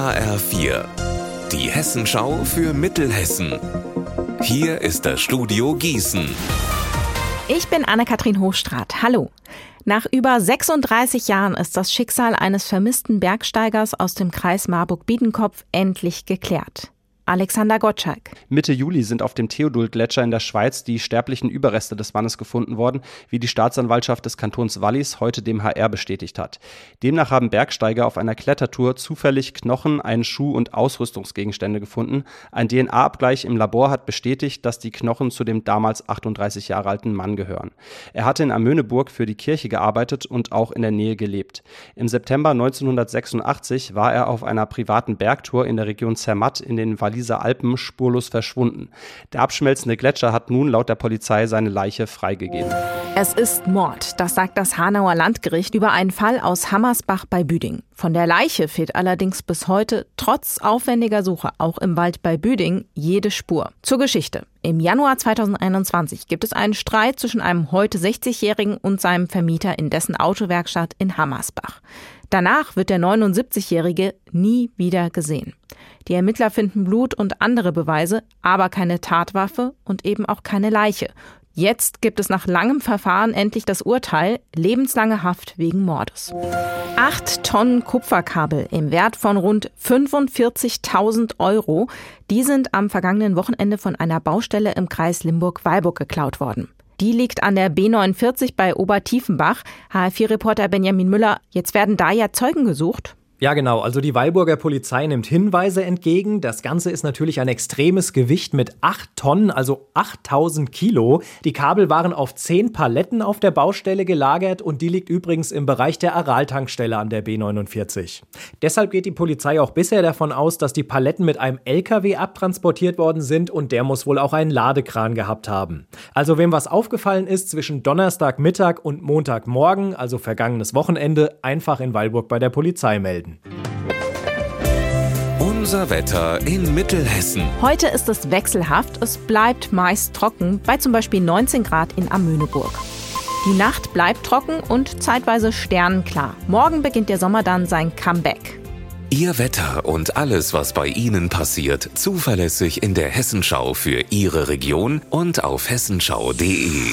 HR4, die Hessenschau für Mittelhessen. Hier ist das Studio Gießen. Ich bin Anne-Kathrin Hochstrat. Hallo. Nach über 36 Jahren ist das Schicksal eines vermissten Bergsteigers aus dem Kreis Marburg-Biedenkopf endlich geklärt. Alexander Gottschalk. Mitte Juli sind auf dem Theodul-Gletscher in der Schweiz die sterblichen Überreste des Mannes gefunden worden, wie die Staatsanwaltschaft des Kantons Wallis heute dem HR bestätigt hat. Demnach haben Bergsteiger auf einer Klettertour zufällig Knochen, einen Schuh und Ausrüstungsgegenstände gefunden. Ein DNA-Abgleich im Labor hat bestätigt, dass die Knochen zu dem damals 38 Jahre alten Mann gehören. Er hatte in Amöneburg für die Kirche gearbeitet und auch in der Nähe gelebt. Im September 1986 war er auf einer privaten Bergtour in der Region Zermatt in den Wallis dieser Alpen spurlos verschwunden. Der abschmelzende Gletscher hat nun laut der Polizei seine Leiche freigegeben. Es ist Mord, das sagt das Hanauer Landgericht über einen Fall aus Hammersbach bei Büding. Von der Leiche fehlt allerdings bis heute trotz aufwendiger Suche auch im Wald bei Büding jede Spur. Zur Geschichte. Im Januar 2021 gibt es einen Streit zwischen einem heute 60-Jährigen und seinem Vermieter in dessen Autowerkstatt in Hammersbach. Danach wird der 79-Jährige nie wieder gesehen. Die Ermittler finden Blut und andere Beweise, aber keine Tatwaffe und eben auch keine Leiche. Jetzt gibt es nach langem Verfahren endlich das Urteil, lebenslange Haft wegen Mordes. Acht Tonnen Kupferkabel im Wert von rund 45.000 Euro, die sind am vergangenen Wochenende von einer Baustelle im Kreis Limburg-Weilburg geklaut worden. Die liegt an der B49 bei Obertiefenbach. HR4-Reporter Benjamin Müller, jetzt werden da ja Zeugen gesucht. Ja, genau. Also die Weilburger Polizei nimmt Hinweise entgegen. Das Ganze ist natürlich ein extremes Gewicht mit 8 Tonnen, also 8000 Kilo. Die Kabel waren auf 10 Paletten auf der Baustelle gelagert und die liegt übrigens im Bereich der Aral-Tankstelle an der B49. Deshalb geht die Polizei auch bisher davon aus, dass die Paletten mit einem LKW abtransportiert worden sind und der muss wohl auch einen Ladekran gehabt haben. Also wem was aufgefallen ist zwischen Donnerstagmittag und Montagmorgen, also vergangenes Wochenende, einfach in Weilburg bei der Polizei melden werden. Unser Wetter in Mittelhessen. Heute ist es wechselhaft. Es bleibt meist trocken, bei zum Beispiel 19 Grad in Amöneburg. Die Nacht bleibt trocken und zeitweise sternenklar. Morgen beginnt der Sommer dann sein Comeback. Ihr Wetter und alles, was bei Ihnen passiert, zuverlässig in der Hessenschau für Ihre Region und auf hessenschau.de.